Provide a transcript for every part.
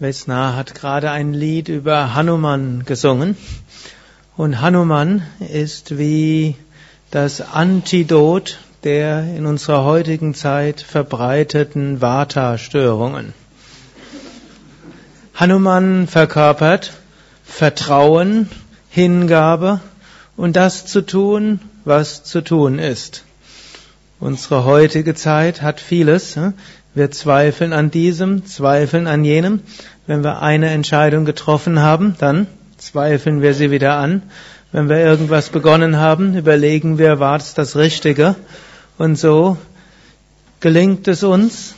Vesna hat gerade ein Lied über Hanuman gesungen. Und Hanuman ist wie das Antidot der in unserer heutigen Zeit verbreiteten Vata-Störungen. Hanuman verkörpert Vertrauen, Hingabe und das zu tun, was zu tun ist. Unsere heutige Zeit hat vieles. Wir zweifeln an diesem, zweifeln an jenem. Wenn wir eine Entscheidung getroffen haben, dann zweifeln wir sie wieder an. Wenn wir irgendwas begonnen haben, überlegen wir, war es das Richtige? Und so gelingt es uns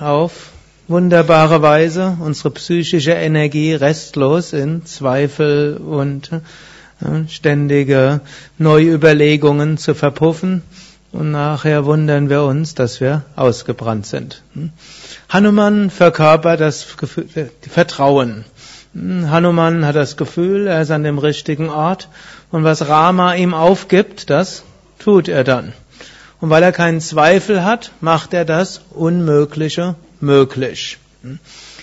auf wunderbare Weise, unsere psychische Energie restlos in Zweifel und äh, ständige Neuüberlegungen zu verpuffen. Und nachher wundern wir uns, dass wir ausgebrannt sind. Hm? Hanuman verkörpert das Gefühl, Vertrauen. Hm? Hanuman hat das Gefühl, er ist an dem richtigen Ort. Und was Rama ihm aufgibt, das tut er dann. Und weil er keinen Zweifel hat, macht er das Unmögliche möglich. Hm?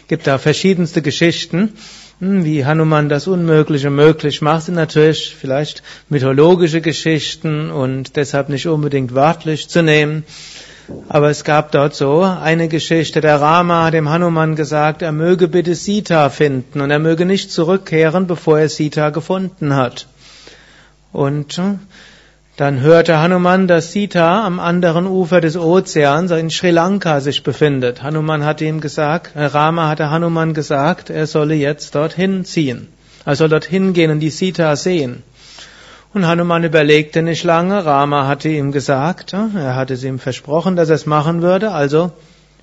Gibt da verschiedenste Geschichten, wie Hanuman das Unmögliche möglich macht, sind natürlich vielleicht mythologische Geschichten und deshalb nicht unbedingt wörtlich zu nehmen. Aber es gab dort so eine Geschichte, der Rama hat dem Hanuman gesagt, er möge bitte Sita finden und er möge nicht zurückkehren, bevor er Sita gefunden hat. Und hm, dann hörte Hanuman, dass Sita am anderen Ufer des Ozeans in Sri Lanka sich befindet. Hanuman hatte ihm gesagt, äh, Rama hatte Hanuman gesagt, er solle jetzt dorthin ziehen. Er soll dorthin gehen und die Sita sehen. Und Hanuman überlegte nicht lange. Rama hatte ihm gesagt, äh, er hatte es ihm versprochen, dass er es machen würde, also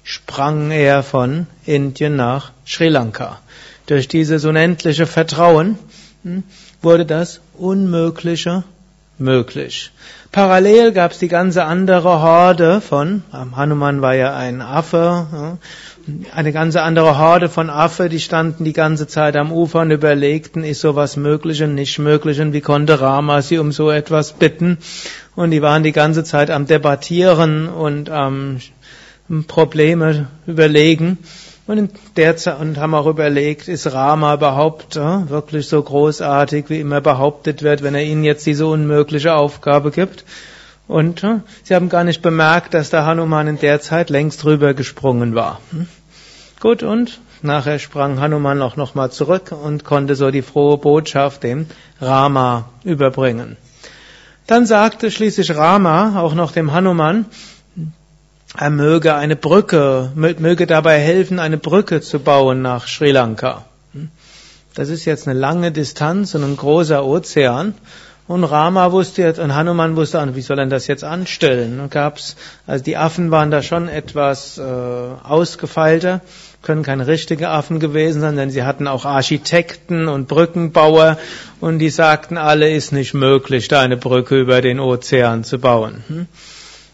sprang er von Indien nach Sri Lanka. Durch dieses unendliche Vertrauen hm, wurde das Unmögliche möglich. Parallel gab es die ganze andere Horde von, Hanuman war ja ein Affe, eine ganze andere Horde von Affe, die standen die ganze Zeit am Ufer und überlegten, ist sowas möglich und nicht möglich und wie konnte Rama sie um so etwas bitten. Und die waren die ganze Zeit am Debattieren und am Probleme überlegen. Und, in der Zeit, und haben auch überlegt, ist Rama überhaupt äh, wirklich so großartig, wie immer behauptet wird, wenn er ihnen jetzt diese unmögliche Aufgabe gibt. Und äh, sie haben gar nicht bemerkt, dass der Hanuman in der Zeit längst rüber gesprungen war. Hm? Gut, und nachher sprang Hanuman auch nochmal zurück und konnte so die frohe Botschaft dem Rama überbringen. Dann sagte schließlich Rama auch noch dem Hanuman, er möge eine Brücke, möge dabei helfen, eine Brücke zu bauen nach Sri Lanka. Das ist jetzt eine lange Distanz und ein großer Ozean. Und Rama wusste jetzt, und Hanuman wusste, wie soll er das jetzt anstellen? Und gab's, also die Affen waren da schon etwas äh, ausgefeilter, können keine richtigen Affen gewesen sein, denn sie hatten auch Architekten und Brückenbauer und die sagten alle, ist nicht möglich, da eine Brücke über den Ozean zu bauen. Hm?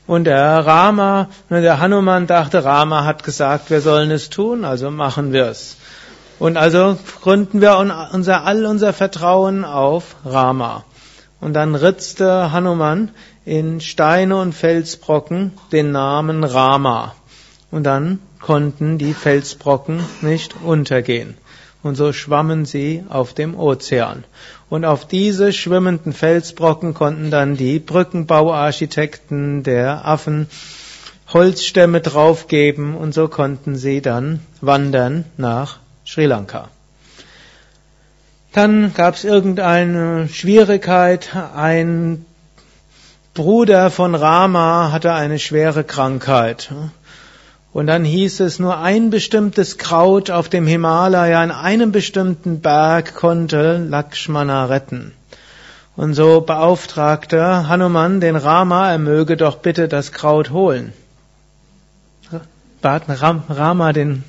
Und der Rama, der Hanuman dachte, Rama hat gesagt, wir sollen es tun, also machen wir es. Und also gründen wir unser, all unser Vertrauen auf Rama. Und dann ritzte Hanuman in Steine und Felsbrocken den Namen Rama. Und dann konnten die Felsbrocken nicht untergehen und so schwammen sie auf dem Ozean. Und auf diese schwimmenden Felsbrocken konnten dann die Brückenbauarchitekten der Affen Holzstämme draufgeben und so konnten sie dann wandern nach Sri Lanka. Dann gab es irgendeine Schwierigkeit. Ein Bruder von Rama hatte eine schwere Krankheit. Und dann hieß es, nur ein bestimmtes Kraut auf dem Himalaya an einem bestimmten Berg konnte Lakshmana retten. Und so beauftragte Hanuman den Rama, er möge doch bitte das Kraut holen. Bat Rama den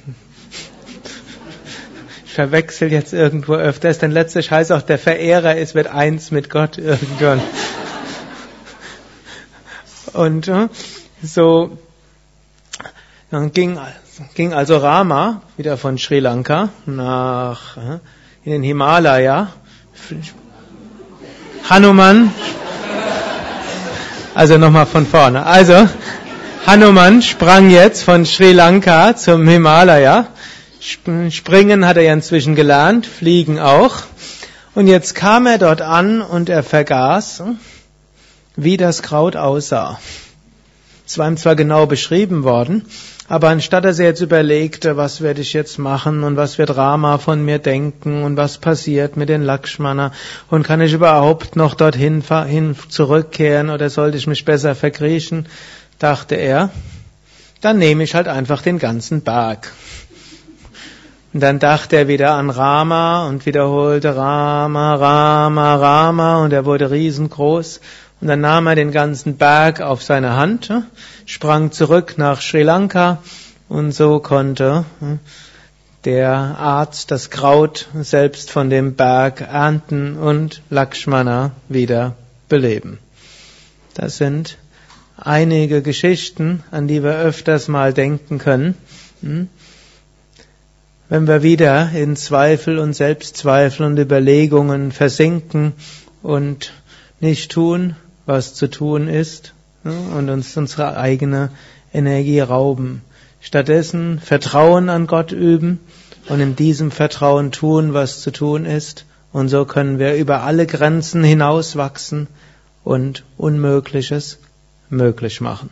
ich verwechsel jetzt irgendwo öfters, denn letztlich heißt auch, der Verehrer ist, wird eins mit Gott irgendwann. Und äh, so dann ging, ging also Rama wieder von Sri Lanka nach äh, in den Himalaya. Hanuman. Also nochmal von vorne. Also Hanuman sprang jetzt von Sri Lanka zum Himalaya, Springen hat er ja inzwischen gelernt, fliegen auch. Und jetzt kam er dort an und er vergaß, wie das Kraut aussah. Es war ihm zwar genau beschrieben worden, aber anstatt dass er jetzt überlegte, was werde ich jetzt machen und was wird Rama von mir denken und was passiert mit den Lakshmana und kann ich überhaupt noch dorthin hin zurückkehren oder sollte ich mich besser verkriechen, dachte er, dann nehme ich halt einfach den ganzen Berg. Und dann dachte er wieder an Rama und wiederholte Rama, Rama, Rama und er wurde riesengroß. Und dann nahm er den ganzen Berg auf seine Hand, sprang zurück nach Sri Lanka und so konnte der Arzt das Kraut selbst von dem Berg ernten und Lakshmana wieder beleben. Das sind einige Geschichten, an die wir öfters mal denken können. Hm? Wenn wir wieder in Zweifel und Selbstzweifel und Überlegungen versinken und nicht tun, was zu tun ist und uns unsere eigene Energie rauben. Stattdessen Vertrauen an Gott üben und in diesem Vertrauen tun, was zu tun ist. Und so können wir über alle Grenzen hinauswachsen und Unmögliches möglich machen.